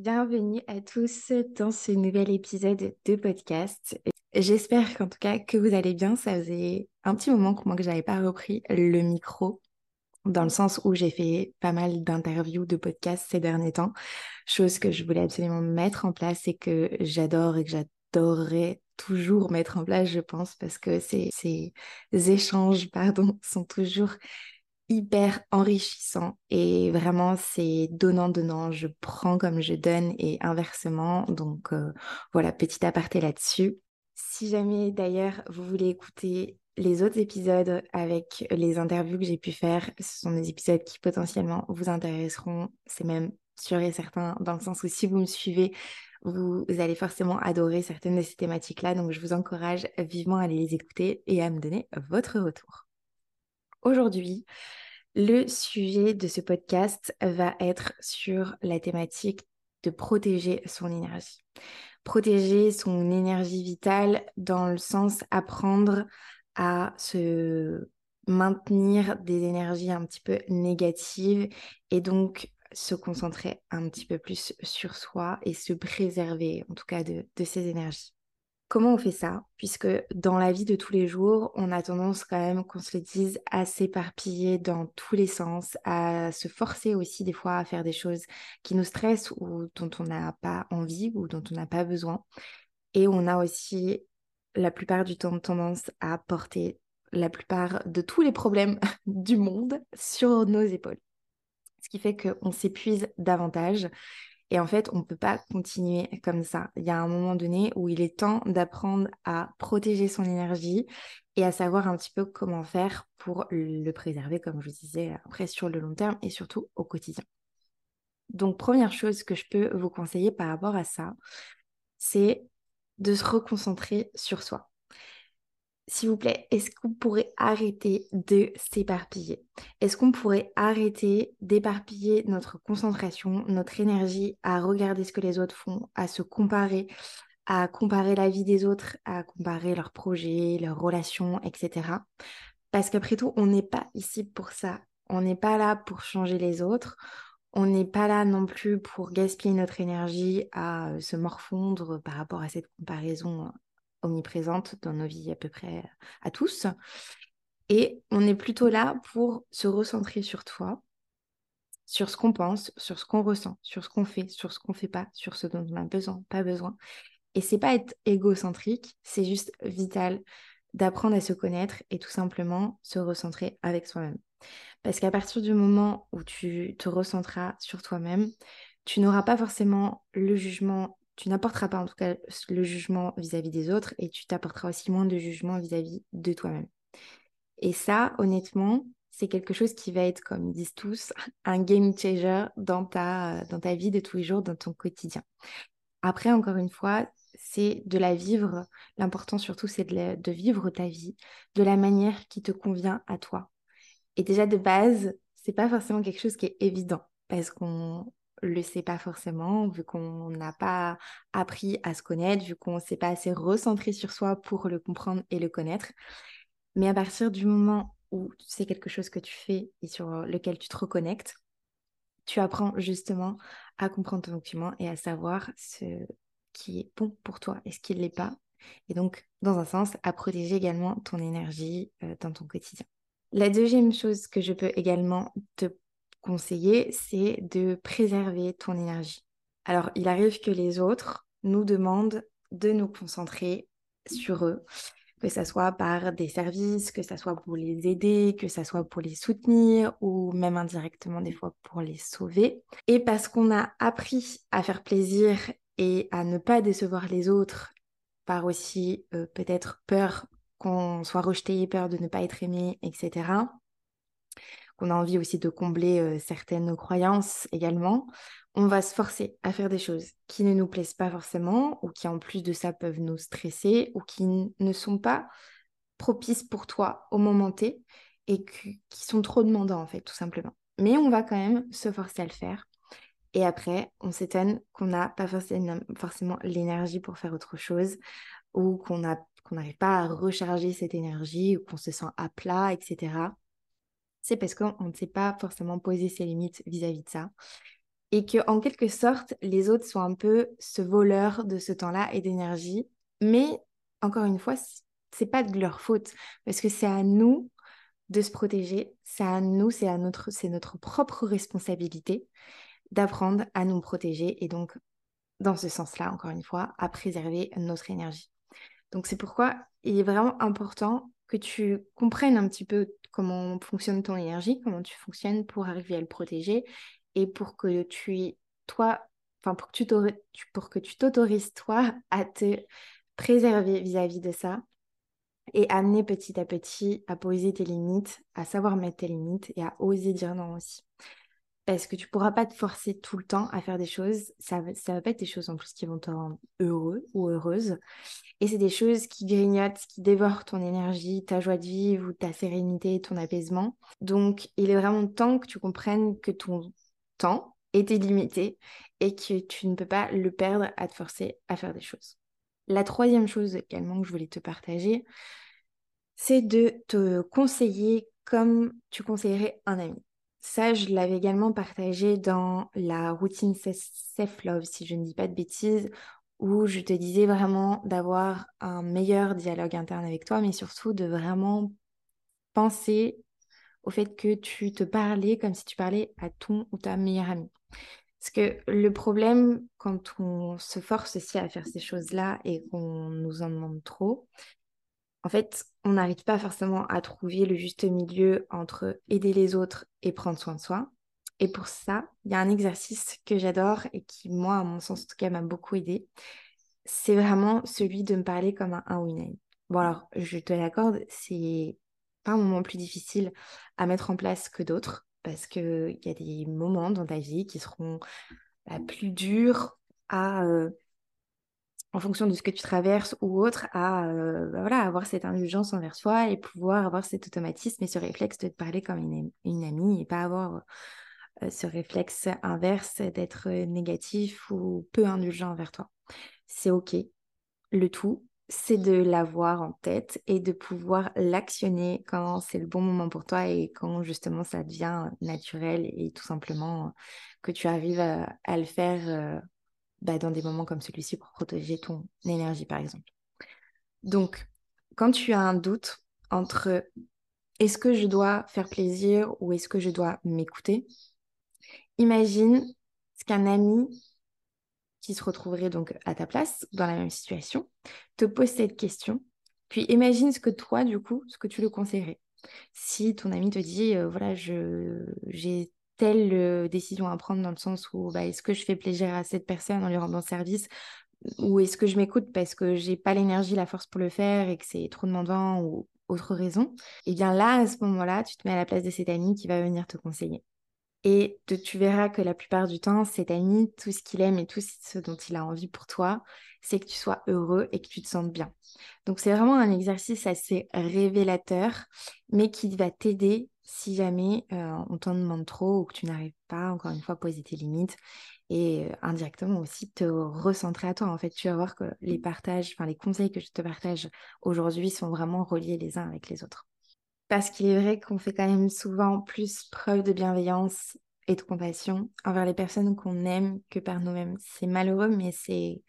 Bienvenue à tous dans ce nouvel épisode de podcast. J'espère qu'en tout cas que vous allez bien. Ça faisait un petit moment que moi que j'avais pas repris le micro dans le sens où j'ai fait pas mal d'interviews, de podcasts ces derniers temps, chose que je voulais absolument mettre en place et que j'adore et que j'adorerais toujours mettre en place, je pense, parce que ces, ces échanges, pardon, sont toujours hyper enrichissant et vraiment c'est donnant-donnant, je prends comme je donne et inversement. Donc euh, voilà, petit aparté là-dessus. Si jamais d'ailleurs vous voulez écouter les autres épisodes avec les interviews que j'ai pu faire, ce sont des épisodes qui potentiellement vous intéresseront. C'est même sûr et certain dans le sens où si vous me suivez, vous allez forcément adorer certaines de ces thématiques-là. Donc je vous encourage vivement à les écouter et à me donner votre retour. Aujourd'hui, le sujet de ce podcast va être sur la thématique de protéger son énergie. Protéger son énergie vitale dans le sens apprendre à se maintenir des énergies un petit peu négatives et donc se concentrer un petit peu plus sur soi et se préserver en tout cas de, de ces énergies. Comment on fait ça? Puisque dans la vie de tous les jours, on a tendance quand même qu'on se le dise à s'éparpiller dans tous les sens, à se forcer aussi des fois à faire des choses qui nous stressent ou dont on n'a pas envie ou dont on n'a pas besoin. Et on a aussi la plupart du temps tendance à porter la plupart de tous les problèmes du monde sur nos épaules. Ce qui fait qu'on s'épuise davantage et en fait, on ne peut pas continuer comme ça. Il y a un moment donné où il est temps d'apprendre à protéger son énergie et à savoir un petit peu comment faire pour le préserver, comme je vous disais, après sur le long terme et surtout au quotidien. Donc, première chose que je peux vous conseiller par rapport à ça, c'est de se reconcentrer sur soi s'il vous plaît, est-ce qu'on pourrait arrêter de s'éparpiller? Est-ce qu'on pourrait arrêter d'éparpiller notre concentration, notre énergie à regarder ce que les autres font, à se comparer, à comparer la vie des autres, à comparer leurs projets, leurs relations, etc. Parce qu'après tout, on n'est pas ici pour ça. On n'est pas là pour changer les autres. On n'est pas là non plus pour gaspiller notre énergie à se morfondre par rapport à cette comparaison omniprésente dans nos vies à peu près à tous. Et on est plutôt là pour se recentrer sur toi, sur ce qu'on pense, sur ce qu'on ressent, sur ce qu'on fait, sur ce qu'on fait pas, sur ce dont on a besoin, pas besoin. Et c'est pas être égocentrique, c'est juste vital d'apprendre à se connaître et tout simplement se recentrer avec soi-même. Parce qu'à partir du moment où tu te recentreras sur toi-même, tu n'auras pas forcément le jugement tu n'apporteras pas en tout cas le jugement vis-à-vis des autres et tu t'apporteras aussi moins de jugement vis-à-vis de toi-même. Et ça, honnêtement, c'est quelque chose qui va être, comme disent tous, un game changer dans ta, dans ta vie de tous les jours, dans ton quotidien. Après, encore une fois, c'est de la vivre. L'important surtout, c'est de, de, vivre ta vie de la manière qui te convient à toi. Et déjà de base, c'est pas forcément quelque chose qui est évident parce qu'on le sait pas forcément, vu qu'on n'a pas appris à se connaître, vu qu'on ne s'est pas assez recentré sur soi pour le comprendre et le connaître. Mais à partir du moment où c'est quelque chose que tu fais et sur lequel tu te reconnectes, tu apprends justement à comprendre ton document et à savoir ce qui est bon pour toi et ce qui ne l'est pas. Et donc, dans un sens, à protéger également ton énergie euh, dans ton quotidien. La deuxième chose que je peux également te conseiller, c'est de préserver ton énergie. Alors, il arrive que les autres nous demandent de nous concentrer sur eux, que ce soit par des services, que ce soit pour les aider, que ce soit pour les soutenir ou même indirectement des fois pour les sauver. Et parce qu'on a appris à faire plaisir et à ne pas décevoir les autres par aussi euh, peut-être peur qu'on soit rejeté, peur de ne pas être aimé, etc qu'on a envie aussi de combler euh, certaines croyances également, on va se forcer à faire des choses qui ne nous plaisent pas forcément ou qui en plus de ça peuvent nous stresser ou qui ne sont pas propices pour toi au moment T et qui sont trop demandants en fait tout simplement. Mais on va quand même se forcer à le faire. Et après, on s'étonne qu'on n'a pas forcément l'énergie pour faire autre chose ou qu'on n'arrive pas à recharger cette énergie ou qu'on se sent à plat, etc c'est parce qu'on ne sait pas forcément poser ses limites vis-à-vis de ça. et que en quelque sorte, les autres sont un peu ce voleur de ce temps-là et d'énergie. Mais encore une fois, c'est pas de leur faute parce que c'est à nous de se protéger, c'est à nous, c'est à notre, c'est notre propre responsabilité d'apprendre à nous protéger et donc dans ce sens-là, encore une fois, à préserver notre énergie. Donc c'est pourquoi il est vraiment important que tu comprennes un petit peu comment fonctionne ton énergie, comment tu fonctionnes pour arriver à le protéger et pour que tu, toi, enfin pour que tu, t'autorises toi à te préserver vis-à-vis de ça et amener petit à petit à poser tes limites, à savoir mettre tes limites et à oser dire non aussi parce que tu pourras pas te forcer tout le temps à faire des choses. Ça ne va pas être des choses en plus qui vont te rendre heureux ou heureuse. Et c'est des choses qui grignotent, qui dévorent ton énergie, ta joie de vivre ou ta sérénité, ton apaisement. Donc, il est vraiment temps que tu comprennes que ton temps est illimité et que tu ne peux pas le perdre à te forcer à faire des choses. La troisième chose également que je voulais te partager, c'est de te conseiller comme tu conseillerais un ami. Ça, je l'avais également partagé dans la routine Self-Love, si je ne dis pas de bêtises, où je te disais vraiment d'avoir un meilleur dialogue interne avec toi, mais surtout de vraiment penser au fait que tu te parlais comme si tu parlais à ton ou ta meilleure amie. Parce que le problème, quand on se force aussi à faire ces choses-là et qu'on nous en demande trop, en fait, on n'arrive pas forcément à trouver le juste milieu entre aider les autres et prendre soin de soi. Et pour ça, il y a un exercice que j'adore et qui, moi, à mon sens, en tout cas, m'a beaucoup aidé. C'est vraiment celui de me parler comme un 1 ou une Bon, alors, je te l'accorde, c'est pas un moment plus difficile à mettre en place que d'autres parce qu'il y a des moments dans ta vie qui seront bah, plus durs à, euh, en fonction de ce que tu traverses ou autre, à euh, bah voilà, avoir cette indulgence envers soi et pouvoir avoir cet automatisme et ce réflexe de te parler comme une, amie et pas avoir euh, ce réflexe inverse d'être négatif ou peu indulgent envers toi. C'est OK. Le tout, c'est de l'avoir en tête et de pouvoir l'actionner quand c'est le bon moment pour toi et quand justement ça devient naturel et tout simplement que tu arrives à, le faire euh, bah, dans des moments comme celui-ci pour protéger ton énergie, par exemple. Donc, quand tu as un doute entre est-ce que je dois faire plaisir ou est-ce que je dois m'écouter, imagine ce qu'un ami qui se retrouverait donc à ta place, dans la même situation, te pose cette question. Puis imagine ce que toi, du coup, ce que tu le conseillerais. Si ton ami te dit, euh, voilà, j'ai telle euh, décision à prendre dans le sens où bah, est-ce que je fais plaisir à cette personne en lui rendant service ou est-ce que je m'écoute parce que j'ai pas l'énergie, la force pour le faire et que c'est trop demandant ou autre raison, et eh bien là, à ce moment-là, tu te mets à la place de cet ami qui va venir te conseiller. Et tu verras que la plupart du temps, cet ami, tout ce qu'il aime et tout ce dont il a envie pour toi, c'est que tu sois heureux et que tu te sentes bien. Donc c'est vraiment un exercice assez révélateur, mais qui va t'aider si jamais euh, on t'en demande trop ou que tu n'arrives pas, encore une fois, à poser tes limites et euh, indirectement aussi te recentrer à toi. En fait, tu vas voir que les partages, enfin les conseils que je te partage aujourd'hui sont vraiment reliés les uns avec les autres. Parce qu'il est vrai qu'on fait quand même souvent plus preuve de bienveillance et de compassion envers les personnes qu'on aime que par nous-mêmes. C'est malheureux, mais c'est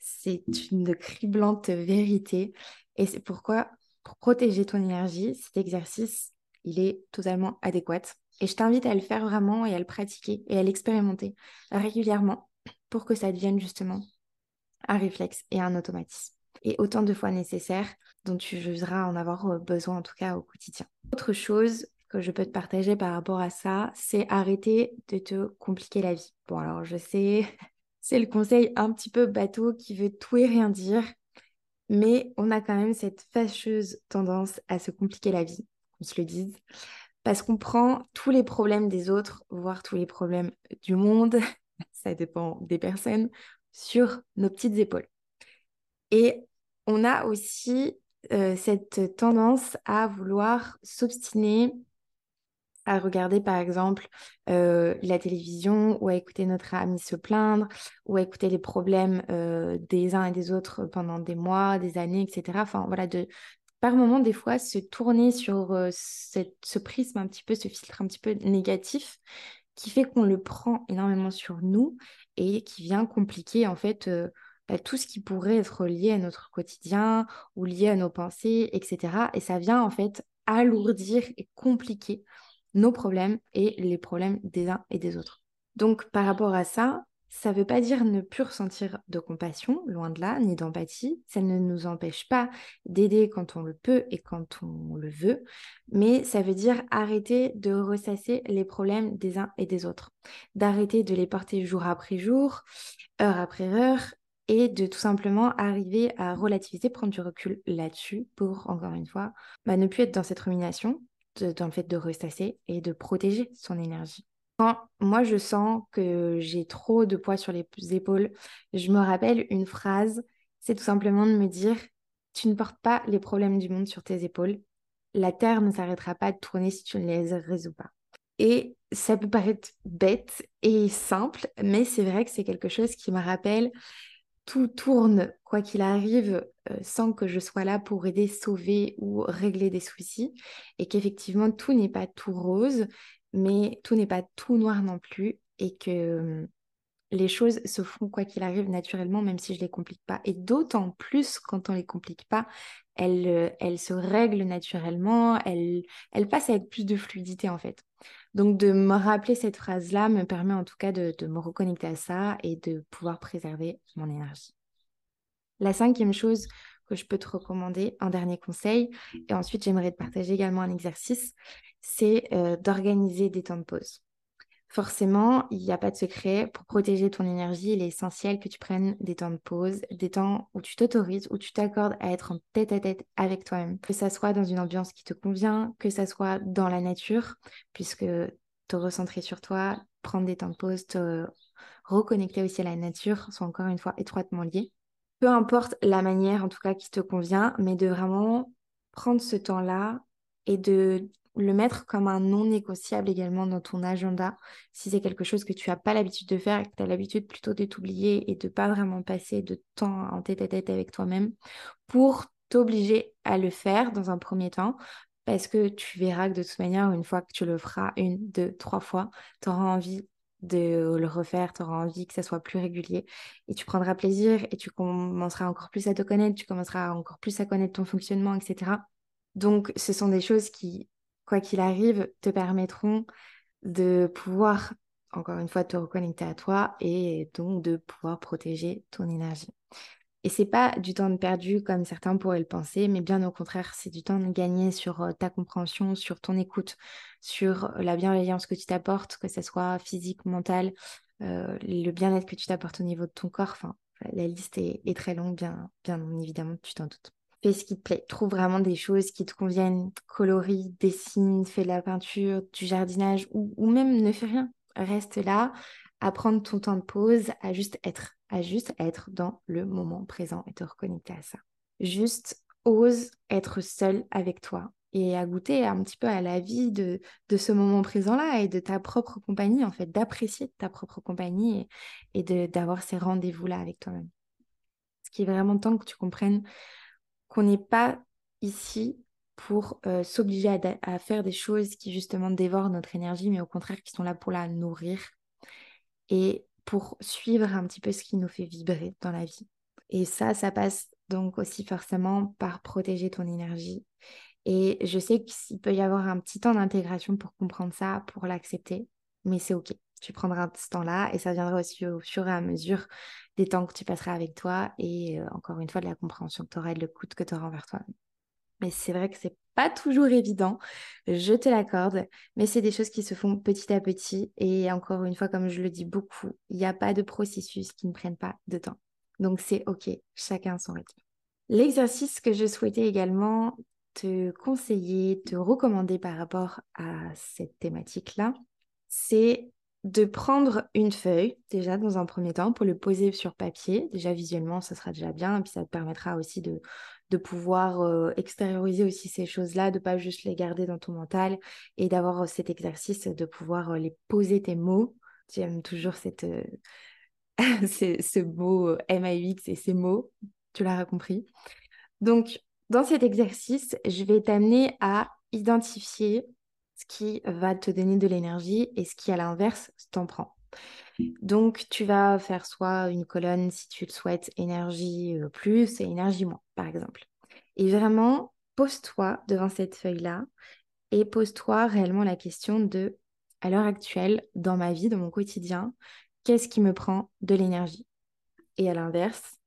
c'est une criblante vérité. Et c'est pourquoi, pour protéger ton énergie, cet exercice il est totalement adéquat. Et je t'invite à le faire vraiment et à le pratiquer et à l'expérimenter régulièrement pour que ça devienne justement un réflexe et un automatisme. Et autant de fois nécessaire dont tu jugeras en avoir euh, besoin en tout cas au quotidien. Autre chose que je peux te partager par rapport à ça, c'est arrêter de te compliquer la vie. Bon alors je sais, c'est le conseil un petit peu bateau qui veut tout et rien dire, mais on a quand même cette fâcheuse tendance à se compliquer la vie se le dise, parce qu'on prend tous les problèmes des autres, voire tous les problèmes du monde, ça dépend des personnes, sur nos petites épaules. Et on a aussi euh, cette tendance à vouloir s'obstiner à regarder par exemple euh, la télévision ou à écouter notre ami se plaindre ou à écouter les problèmes euh, des uns et des autres pendant des mois, des années, etc. Enfin voilà, de, par moment, des fois, se tourner sur euh, ce prisme un petit peu, ce filtre un petit peu négatif qui fait qu'on le prend énormément sur nous et qui vient compliquer en fait euh, bah, tout ce qui pourrait être lié à notre quotidien ou lié à nos pensées, etc. Et ça vient en fait alourdir et compliquer nos problèmes et les problèmes des uns et des autres. Donc par rapport à ça, ça ne veut pas dire ne plus ressentir de compassion, loin de là, ni d'empathie. Ça ne nous empêche pas d'aider quand on le peut et quand on le veut, mais ça veut dire arrêter de ressasser les problèmes des uns et des autres, d'arrêter de les porter jour après jour, heure après heure, et de tout simplement arriver à relativiser, prendre du recul là-dessus pour, encore une fois, bah, ne plus être dans cette rumination, dans le fait de ressasser et de protéger son énergie. Moi je sens que j'ai trop de poids sur les épaules, je me rappelle une phrase, c'est tout simplement de me dire, tu ne portes pas les problèmes du monde sur tes épaules, la Terre ne s'arrêtera pas de tourner si tu ne les résous pas. Et ça peut paraître bête et simple, mais c'est vrai que c'est quelque chose qui me rappelle tout tourne, quoi qu'il arrive, euh, sans que je sois là pour aider, sauver ou régler des soucis, et qu'effectivement, tout n'est pas tout rose, mais tout n'est pas tout noir non plus et que hum, les choses se font quoi qu'il arrive naturellement, même si je ne les complique pas. Et d'autant plus quand on ne les complique pas, elles, euh, elles se règlent naturellement, elles, elles passent être plus de fluidité en fait. Donc de me rappeler cette phrase-là me permet en tout cas de, de me reconnecter à ça et de pouvoir préserver mon énergie. La cinquième chose que je peux te recommander, un dernier conseil, et ensuite j'aimerais te partager également un exercice, c'est euh, d'organiser des temps de pause. Forcément, il n'y a pas de secret. Pour protéger ton énergie, il est essentiel que tu prennes des temps de pause, des temps où tu t'autorises, où tu t'accordes à être en tête à tête avec toi-même. Que ça soit dans une ambiance qui te convient, que ça soit dans la nature, puisque te recentrer sur toi, prendre des temps de pause, te reconnecter aussi à la nature sont encore une fois étroitement liés. Peu importe la manière en tout cas qui te convient, mais de vraiment prendre ce temps-là et de le mettre comme un non négociable également dans ton agenda. Si c'est quelque chose que tu n'as pas l'habitude de faire et que tu as l'habitude plutôt de t'oublier et de pas vraiment passer de temps en tête à tête avec toi-même pour t'obliger à le faire dans un premier temps. Parce que tu verras que de toute manière, une fois que tu le feras une, deux, trois fois, tu auras envie de le refaire, tu auras envie que ça soit plus régulier et tu prendras plaisir et tu commenceras encore plus à te connaître, tu commenceras encore plus à connaître ton fonctionnement, etc. Donc, ce sont des choses qui quoi qu'il arrive, te permettront de pouvoir, encore une fois, te reconnecter à toi et donc de pouvoir protéger ton énergie. Et c'est pas du temps de perdu comme certains pourraient le penser, mais bien au contraire, c'est du temps de gagner sur euh, ta compréhension, sur ton écoute, sur la bienveillance que tu t'apportes, que ce soit physique, mentale, euh, le bien-être que tu t'apportes au niveau de ton corps. Enfin, la liste est, très longue, bien, bien évidemment, tu t'en doutes fais ce qui te plaît. Trouve vraiment des choses qui te conviennent, colorie, dessine, fais de la peinture, du jardinage ou, même ne fais rien. Reste là, à prendre ton temps de pause, à juste être, à juste être dans le moment présent et te reconnecter à ça. Juste ose être seul avec toi et à goûter un petit peu à la vie de, de ce moment présent-là et de ta propre compagnie, en fait, d'apprécier ta propre compagnie et, et d'avoir ces rendez-vous-là avec toi-même. Ce qui est vraiment temps que tu comprennes qu'on n'est pas ici pour euh, s'obliger à, faire des choses qui justement dévorent notre énergie, mais au contraire qui sont là pour la nourrir et pour suivre un petit peu ce qui nous fait vibrer dans la vie. Et ça, ça passe donc aussi forcément par protéger ton énergie. Et je sais qu'il peut y avoir un petit temps d'intégration pour comprendre ça, pour l'accepter, mais c'est OK. Tu prendras ce temps-là et ça viendra aussi au fur et à mesure des temps que tu passeras avec toi et euh, encore une fois de la compréhension que tu auras et de l'écoute que tu auras envers toi. Mais c'est vrai que c'est pas toujours évident, je te l'accorde, mais c'est des choses qui se font petit à petit et encore une fois, comme je le dis beaucoup, il n'y a pas de processus qui ne prennent pas de temps. Donc c'est OK, chacun son rythme. L'exercice que je souhaitais également te conseiller, te recommander par rapport à cette thématique-là, c'est de prendre une feuille, déjà dans un premier temps, pour le poser sur papier. Déjà visuellement, ça sera déjà bien, et puis ça te permettra aussi de, de pouvoir euh, extérioriser aussi ces choses-là, de pas juste les garder dans ton mental, et d'avoir euh, cet exercice de pouvoir euh, les poser tes mots. J'aime toujours cette, ce mot MAUX et ces mots, tu l'auras compris? Donc, dans cet exercice, je vais t'amener à identifier qui va te donner de l'énergie et ce qui, à l'inverse, t'en prend. Donc, tu vas faire soit une colonne, si tu le souhaites, énergie euh, plus et énergie moins, par exemple. Et vraiment, pose-toi devant cette feuille-là et pose-toi réellement la question de, à l'heure actuelle, dans ma vie, dans mon quotidien, qu'est-ce qui me prend de l'énergie? Et à l'inverse,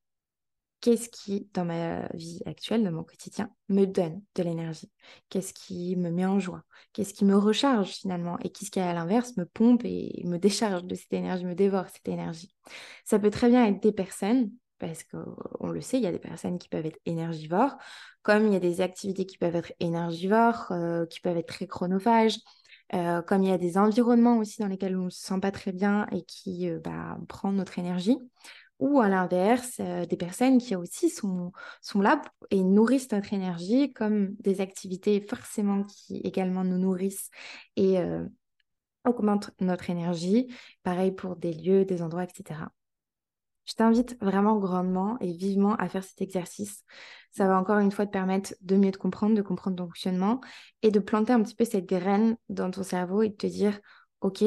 qu'est-ce qui, dans ma vie actuelle, dans mon quotidien, me donne de l'énergie? Qu'est-ce qui me met en joie? Qu'est-ce qui me recharge finalement? Et qu'est-ce qui, à l'inverse, me pompe et me décharge de cette énergie, me dévore cette énergie? Ça peut très bien être des personnes, parce qu'on le sait, il y a des personnes qui peuvent être énergivores, comme il y a des activités qui peuvent être énergivores, euh, qui peuvent être très chronophages. Euh, comme il y a des environnements aussi dans lesquels on ne se sent pas très bien et qui euh, bah, prennent notre énergie, ou à l'inverse, euh, des personnes qui aussi sont, là et nourrissent notre énergie, comme des activités forcément qui également nous nourrissent et euh, augmentent notre énergie. Pareil pour des lieux, des endroits, etc. Je t'invite vraiment grandement et vivement à faire cet exercice. Ça va encore une fois te permettre de mieux te comprendre, de comprendre ton fonctionnement et de planter un petit peu cette graine dans ton cerveau et de te dire, OK,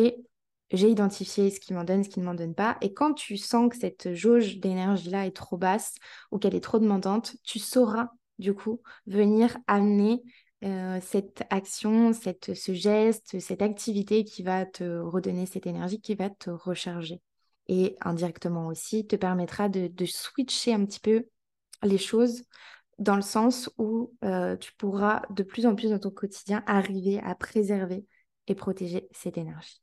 j'ai identifié ce qui m'en donne, ce qui ne m'en donne pas. Et quand tu sens que cette jauge d'énergie-là est trop basse ou qu'elle est trop demandante, tu sauras du coup venir amener euh, cette action, cette, ce geste, cette activité qui va te redonner cette énergie, qui va te recharger. Et indirectement aussi, te permettra de, switcher un petit peu les choses dans le sens où euh, tu pourras de plus en plus dans ton quotidien arriver à préserver et protéger cette énergie.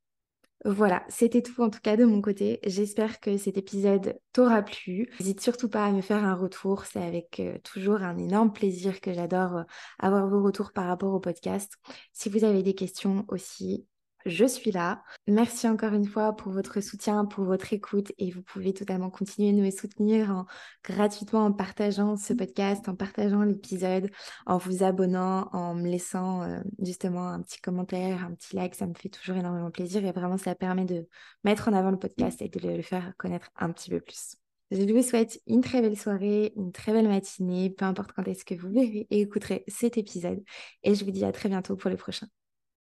Voilà, c'était tout en tout cas de mon côté. J'espère que cet épisode t'aura plu. N'hésite surtout pas à me faire un retour. C'est avec euh, toujours un énorme plaisir que j'adore euh, avoir vos retours par rapport au podcast. Si vous avez des questions aussi, je suis là. Merci encore une fois pour votre soutien, pour votre écoute et vous pouvez totalement continuer de me soutenir gratuitement en partageant ce podcast, en partageant l'épisode, en vous abonnant, en me laissant euh, justement un petit commentaire, un petit like. Ça me fait toujours énormément plaisir et vraiment ça permet de mettre en avant le podcast et de le faire connaître un petit peu plus. Je vous souhaite une très belle soirée, une très belle matinée, peu importe quand est-ce que vous verrez et écouterez cet épisode. Et je vous dis à très bientôt pour le prochain.